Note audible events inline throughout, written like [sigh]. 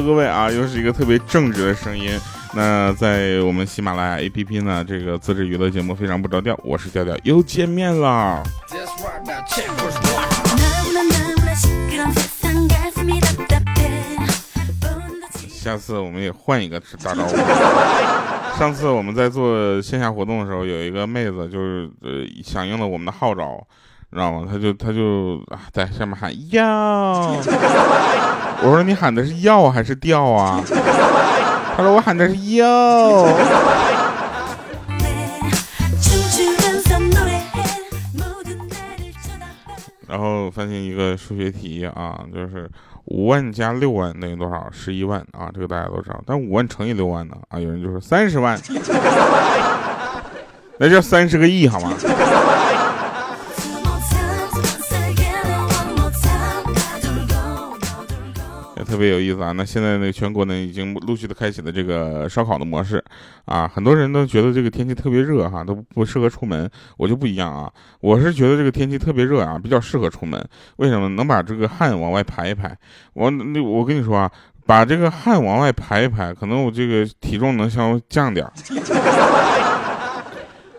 Hello，各位啊，又是一个特别正直的声音。那在我们喜马拉雅 APP 呢，这个自制娱乐节目非常不着调，我是调调，又见面了。下次我们也换一个打招呼。[laughs] 上次我们在做线下活动的时候，有一个妹子就是呃响应了我们的号召。知道吗？他就他就啊，在下面喊要。[laughs] 我说你喊的是要还是掉啊？他说我喊的是要。然后发现一个数学题啊，就是五万加六万等于多少？十一万啊，这个大家都知道。但五万乘以六万呢？啊，有人就说三十万，[laughs] 那叫三十个亿好吗？特别有意思啊！那现在那个全国呢，已经陆续的开启了这个烧烤的模式啊。很多人都觉得这个天气特别热哈，都不适合出门。我就不一样啊，我是觉得这个天气特别热啊，比较适合出门。为什么？能把这个汗往外排一排。我那我跟你说啊，把这个汗往外排一排，可能我这个体重能稍微降点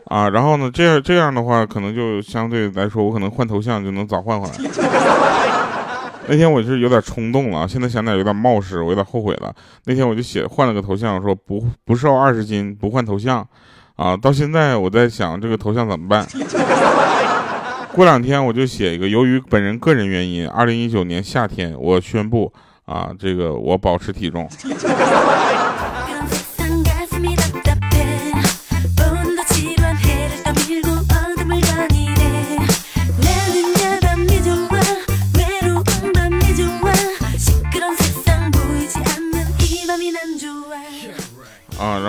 啊。然后呢，这样这样的话，可能就相对来说，我可能换头像就能早换回来。那天我是有点冲动了，现在想点有点冒失，我有点后悔了。那天我就写换了个头像，说不不瘦二十斤不换头像，啊，到现在我在想这个头像怎么办。过两天我就写一个，由于本人个人原因，二零一九年夏天我宣布啊，这个我保持体重。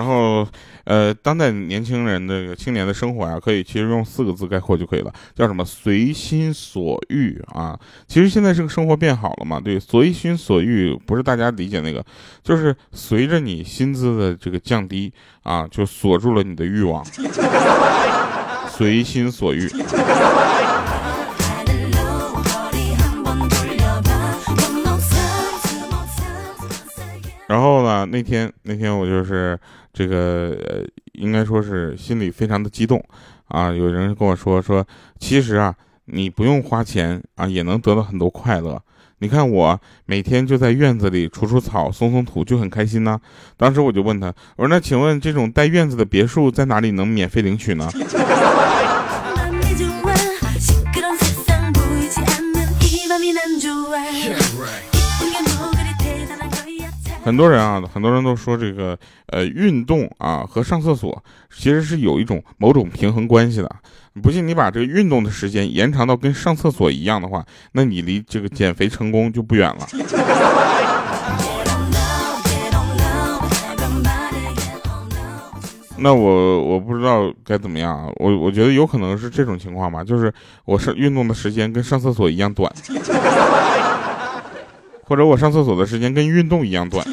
然后，呃，当代年轻人的青年的生活呀，可以其实用四个字概括就可以了，叫什么？随心所欲啊！其实现在这个生活变好了嘛，对，随心所欲不是大家理解那个，就是随着你薪资的这个降低啊，就锁住了你的欲望，随心所欲。然后呢？那天那天我就是这个，应该说是心里非常的激动啊。有人跟我说说，其实啊，你不用花钱啊，也能得到很多快乐。你看我每天就在院子里除除草、松松土，就很开心呢。当时我就问他，我说那请问这种带院子的别墅在哪里能免费领取呢？很多人啊，很多人都说这个呃运动啊和上厕所其实是有一种某种平衡关系的。不信你把这个运动的时间延长到跟上厕所一样的话，那你离这个减肥成功就不远了。[laughs] 那我我不知道该怎么样啊，我我觉得有可能是这种情况吧，就是我是运动的时间跟上厕所一样短。[laughs] 或者我上厕所的时间跟运动一样短。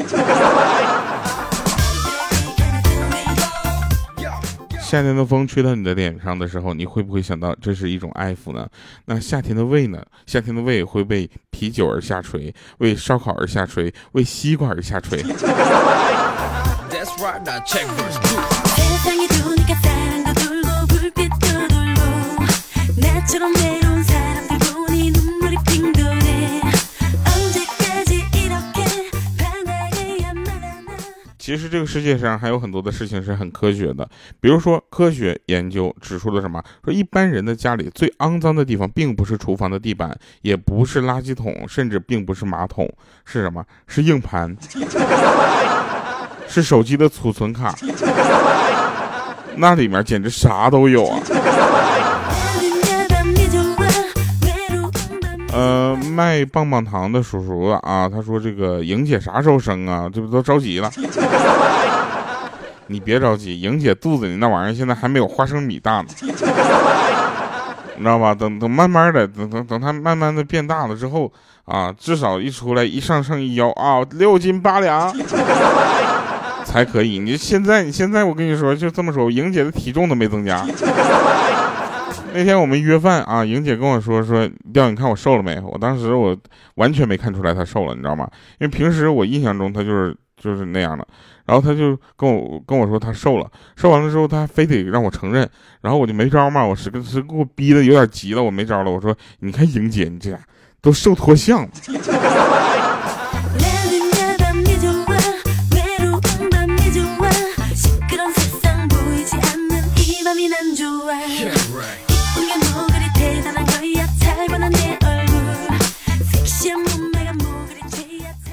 夏天的风吹到你的脸上的时候，你会不会想到这是一种爱抚呢？那夏天的胃呢？夏天的胃会为啤酒而下垂，为烧烤而下垂，为西瓜而下垂。其实这个世界上还有很多的事情是很科学的，比如说科学研究指出了什么？说一般人的家里最肮脏的地方，并不是厨房的地板，也不是垃圾桶，甚至并不是马桶，是什么？是硬盘，是手机的储存卡，那里面简直啥都有啊！呃，卖棒棒糖的叔叔啊，他说这个莹姐啥时候生啊？这不都着急了？[laughs] 你别着急，莹姐肚子里那玩意儿现在还没有花生米大呢，你知道吧？等等，慢慢的，等等等它慢慢的变大了之后啊，至少一出来一上秤一腰啊，六斤八两才可以。你现在你现在我跟你说就这么说，莹姐的体重都没增加。那天我们约饭啊，莹姐跟我说说，调你看我瘦了没？我当时我完全没看出来她瘦了，你知道吗？因为平时我印象中她就是就是那样的。然后她就跟我跟我说她瘦了，瘦完了之后她非得让我承认，然后我就没招嘛，我是是给我逼的有点急了，我没招了，我说你看莹姐你这样都瘦脱相了。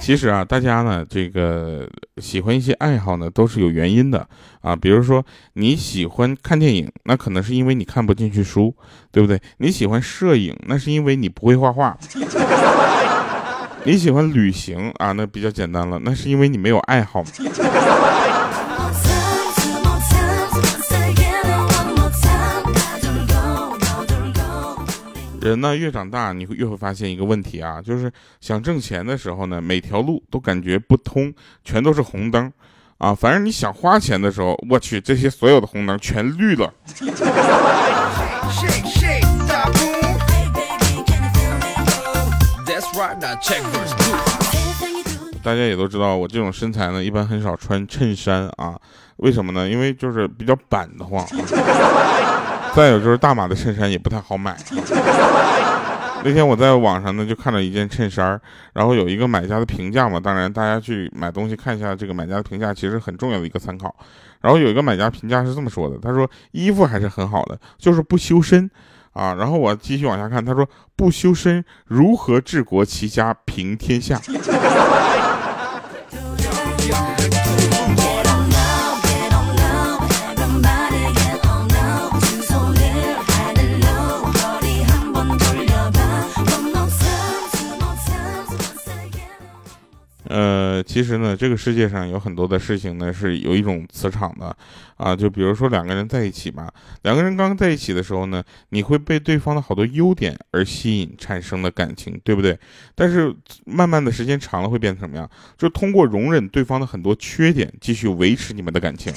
其实啊，大家呢，这个喜欢一些爱好呢，都是有原因的啊。比如说你喜欢看电影，那可能是因为你看不进去书，对不对？你喜欢摄影，那是因为你不会画画。[laughs] 你喜欢旅行啊，那比较简单了，那是因为你没有爱好。人呢越长大，你会越会发现一个问题啊，就是想挣钱的时候呢，每条路都感觉不通，全都是红灯，啊，反正你想花钱的时候，我去，这些所有的红灯全绿了。大家也都知道，我这种身材呢，一般很少穿衬衫啊，为什么呢？因为就是比较板的慌。再有就是大码的衬衫也不太好买。[laughs] 那天我在网上呢就看到一件衬衫，然后有一个买家的评价嘛，当然大家去买东西看一下这个买家的评价，其实很重要的一个参考。然后有一个买家评价是这么说的，他说衣服还是很好的，就是不修身啊。然后我继续往下看，他说不修身如何治国齐家平天下？呃，其实呢，这个世界上有很多的事情呢，是有一种磁场的，啊，就比如说两个人在一起嘛，两个人刚在一起的时候呢，你会被对方的好多优点而吸引，产生的感情，对不对？但是慢慢的时间长了会变成什么样？就通过容忍对方的很多缺点，继续维持你们的感情。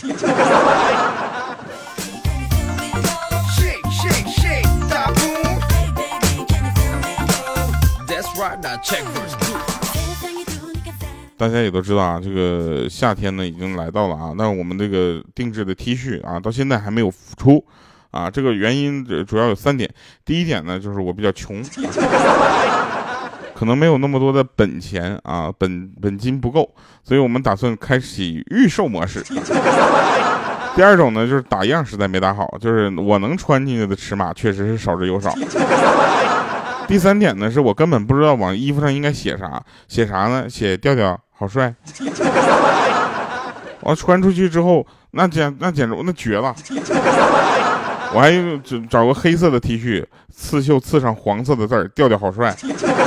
大家也都知道啊，这个夏天呢已经来到了啊，那我们这个定制的 T 恤啊，到现在还没有出啊。这个原因主要有三点，第一点呢就是我比较穷，[laughs] 可能没有那么多的本钱啊，本本金不够，所以我们打算开启预售模式。第二种呢就是打样实在没打好，就是我能穿进去的尺码确实是少之又少。第三点呢是我根本不知道往衣服上应该写啥，写啥呢？写调调。好帅！[laughs] 我穿出去之后，那简那简直那绝了！我还找找个黑色的 T 恤，刺绣刺上黄色的字儿，调调好帅！[laughs]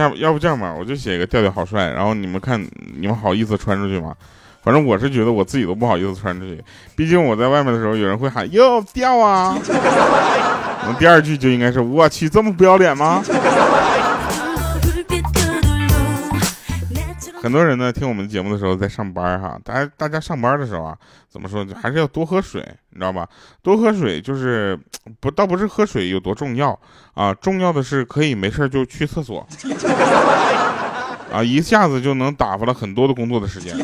下要不这样吧，我就写一个调调好帅，然后你们看，你们好意思穿出去吗？反正我是觉得我自己都不好意思穿出去，毕竟我在外面的时候，有人会喊哟掉啊。我第二句就应该是我去这么不要脸吗？很多人呢听我们节目的时候在上班哈，大家大家上班的时候啊，怎么说还是要多喝水，你知道吧？多喝水就是 [tsk] 不倒不是喝水有多重要啊，重要的是可以没事就去厕所。啊，一下子就能打发了很多的工作的时间。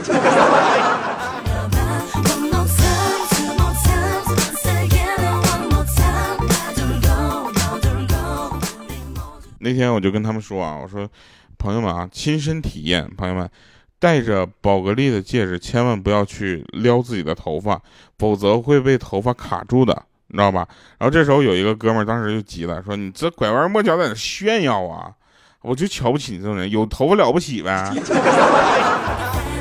那天我就跟他们说啊，我说，朋友们啊，亲身体验，朋友们，戴着宝格丽的戒指，千万不要去撩自己的头发，否则会被头发卡住的，你知道吧？然后这时候有一个哥们儿当时就急了，说你这拐弯抹角在那炫耀啊！我就瞧不起你这种人，有头发了不起呗？[laughs]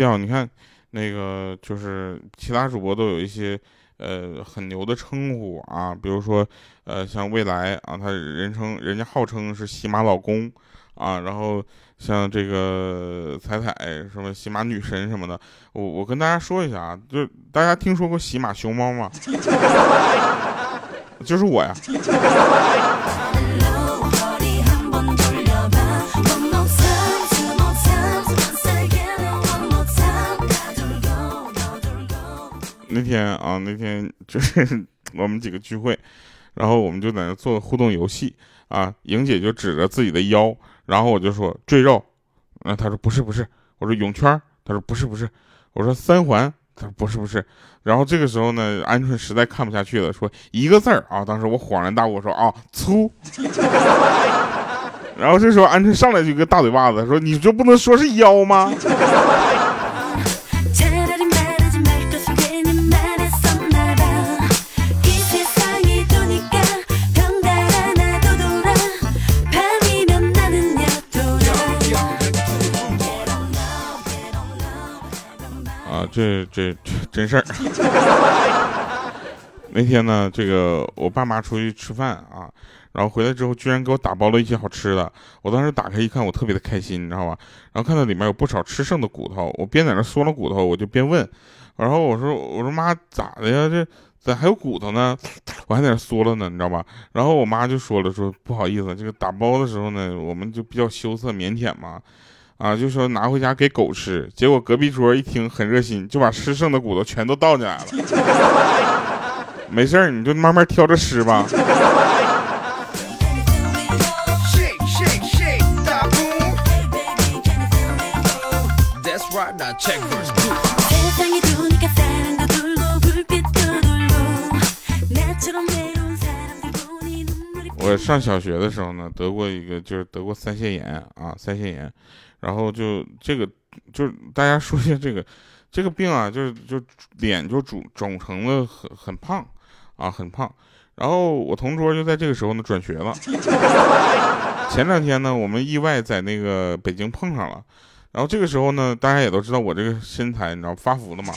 调，你看那个就是其他主播都有一些呃很牛的称呼啊，比如说呃像未来啊，他人称人家号称是喜马老公。啊，然后像这个彩彩什么喜马女神什么的，我我跟大家说一下啊，就大家听说过喜马熊猫吗？[laughs] 就是我呀。那天啊，那天 [laughs] 就是我们几个聚会，然后我们就在那做互动游戏啊。莹姐就指着自己的腰，然后我就说赘肉，啊，她说不是不是，我说泳圈，她说不是不是，我说三环，她说不是不是。然后这个时候呢，鹌鹑实在看不下去了，说一个字儿啊。当时我恍然大悟，说啊粗。[laughs] 然后这时候鹌鹑上来就一个大嘴巴子，说你就不能说是腰吗？这这这真事儿。[laughs] 那天呢，这个我爸妈出去吃饭啊，然后回来之后，居然给我打包了一些好吃的。我当时打开一看，我特别的开心，你知道吧？然后看到里面有不少吃剩的骨头，我边在那嗦了骨头，我就边问，然后我说：“我说妈，咋的呀？这咋还有骨头呢？我还在那嗦了呢，你知道吧？”然后我妈就说了：“说不好意思，这个打包的时候呢，我们就比较羞涩腼腆嘛。”啊，就说拿回家给狗吃，结果隔壁桌一听很热心，就把吃剩的骨头全都倒进来了。没事儿，你就慢慢挑着吃吧。我上小学的时候呢，得过一个，就是得过腮腺炎啊，腮腺炎。然后就这个，就大家说一下这个，这个病啊，就是就脸就肿肿成了很很胖，啊很胖。然后我同桌就在这个时候呢转学了。[laughs] 前两天呢，我们意外在那个北京碰上了。然后这个时候呢，大家也都知道我这个身材，你知道发福的嘛。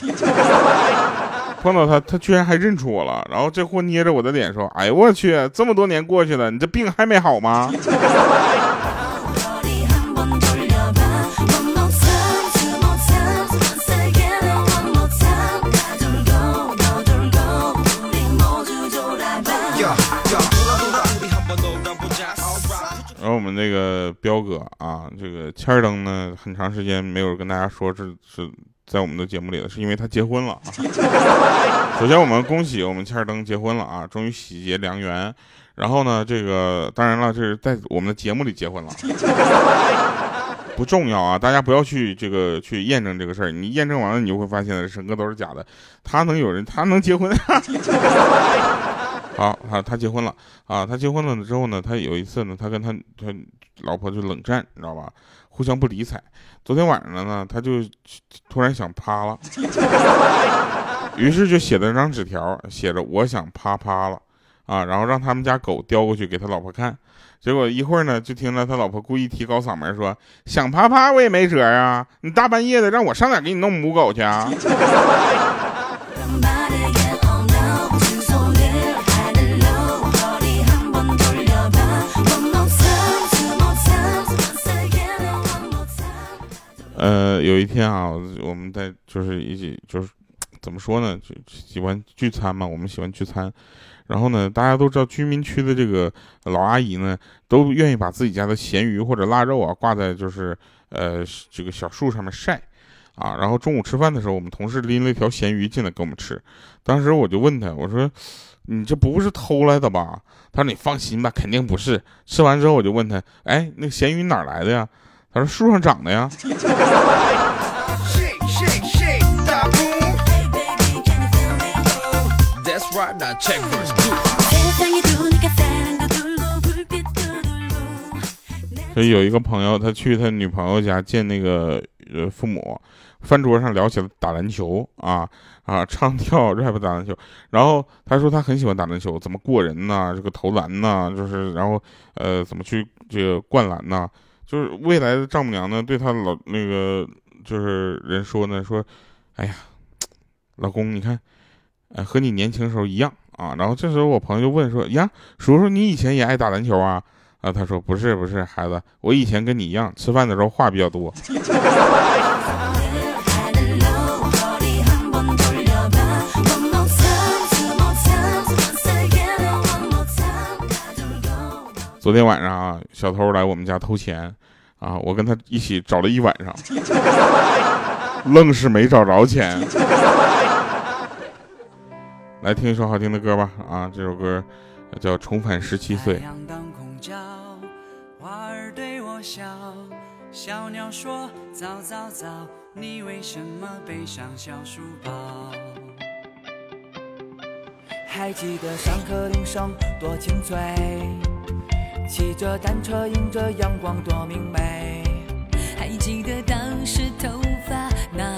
碰到他，他居然还认出我了。然后这货捏着我的脸说：“哎呦我去，这么多年过去了，你这病还没好吗？”然后我们那个彪哥啊，这个千儿登呢，很长时间没有跟大家说是是在我们的节目里了，是因为他结婚了。[laughs] 首先我们恭喜我们千儿登结婚了啊，终于喜结良缘。然后呢，这个当然了，这是在我们的节目里结婚了，[laughs] 不重要啊，大家不要去这个去验证这个事儿，你验证完了，你就会发现整个都是假的。他能有人，他能结婚？好，他他结婚了啊！他结婚了之后呢，他有一次呢，他跟他他老婆就冷战，你知道吧？互相不理睬。昨天晚上呢，他就突然想趴了，[laughs] 于是就写了张纸条，写着“我想趴趴了”，啊，然后让他们家狗叼过去给他老婆看。结果一会儿呢，就听到他老婆故意提高嗓门说：“想啪啪我也没辙啊，你大半夜的让我上哪给你弄母狗去啊？” [laughs] 呃，有一天啊，我们在就是一起就是怎么说呢，就喜欢聚餐嘛，我们喜欢聚餐。然后呢，大家都知道居民区的这个老阿姨呢，都愿意把自己家的咸鱼或者腊肉啊挂在就是呃这个小树上面晒啊。然后中午吃饭的时候，我们同事拎了一条咸鱼进来给我们吃。当时我就问他，我说你这不是偷来的吧？他说你放心吧，肯定不是。吃完之后我就问他，哎，那咸鱼哪来的呀？他说树上长的呀。所以有一个朋友，他去他女朋友家见那个呃父母，饭桌上聊起了打篮球啊啊，唱跳 rap 打篮球。然后他说他很喜欢打篮球，怎么过人呢？这个投篮呢？就是然后呃怎么去这个灌篮呢？就是未来的丈母娘呢，对她老那个就是人说呢，说，哎呀，老公，你看，呃，和你年轻时候一样啊。然后这时候我朋友就问说，呀，叔叔，你以前也爱打篮球啊？啊，他说不是不是，孩子，我以前跟你一样，吃饭的时候话比较多。[laughs] 昨天晚上啊，小偷来我们家偷钱，啊，我跟他一起找了一晚上，[laughs] 愣是没找着钱。来听一首好听的歌吧，啊，这首歌叫《重返十七岁》。还记得上课铃声多清脆。骑着单车，迎着阳光，多明媚。还记得当时头发那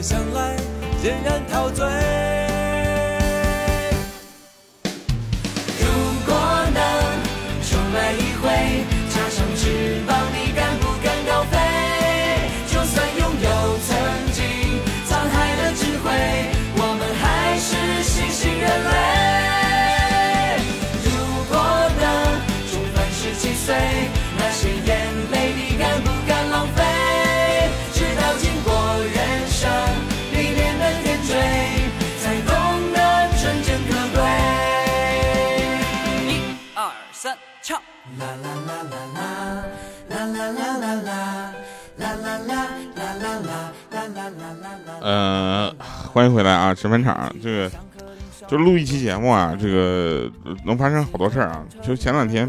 想来，仍然陶醉。欢迎回来啊！吃饭场这个就录一期节目啊，这个能发生好多事儿啊。就前两天，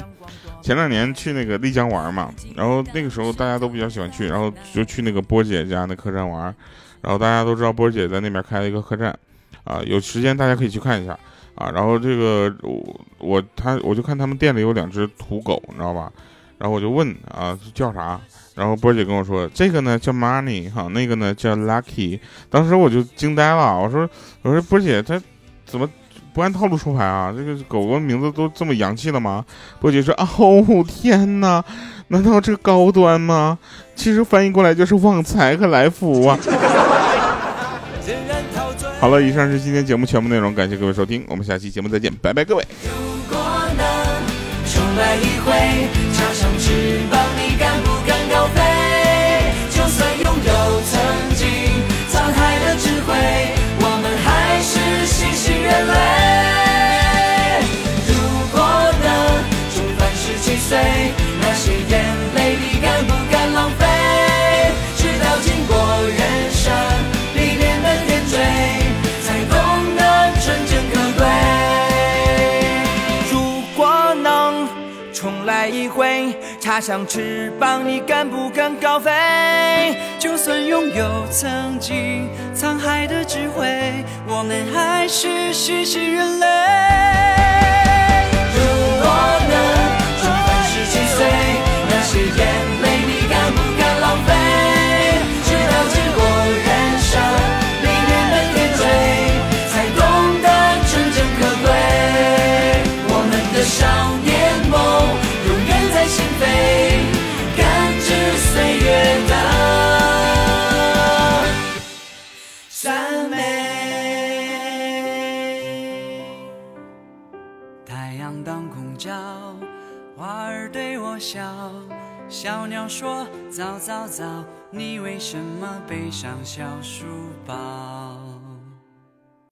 前两年去那个丽江玩嘛，然后那个时候大家都比较喜欢去，然后就去那个波姐家那客栈玩，然后大家都知道波姐在那边开了一个客栈啊，有时间大家可以去看一下啊。然后这个我我他我就看他们店里有两只土狗，你知道吧？然后我就问啊叫啥？然后波姐跟我说这个呢叫 Money 哈，那个呢叫 Lucky。当时我就惊呆了，我说我说波姐她怎么不按套路出牌啊？这个狗狗名字都这么洋气的吗？波姐说哦天哪，难道这高端吗？其实翻译过来就是旺财和来福啊。好了，以上是今天节目全部内容，感谢各位收听，我们下期节目再见，拜拜各位。如果能来一回。插上翅膀，插上翅膀，你敢不敢高飞？就算拥有曾经沧海的智慧，我们还是新兴人类。如果能重返十七岁，那些眼你为什么背上小书包？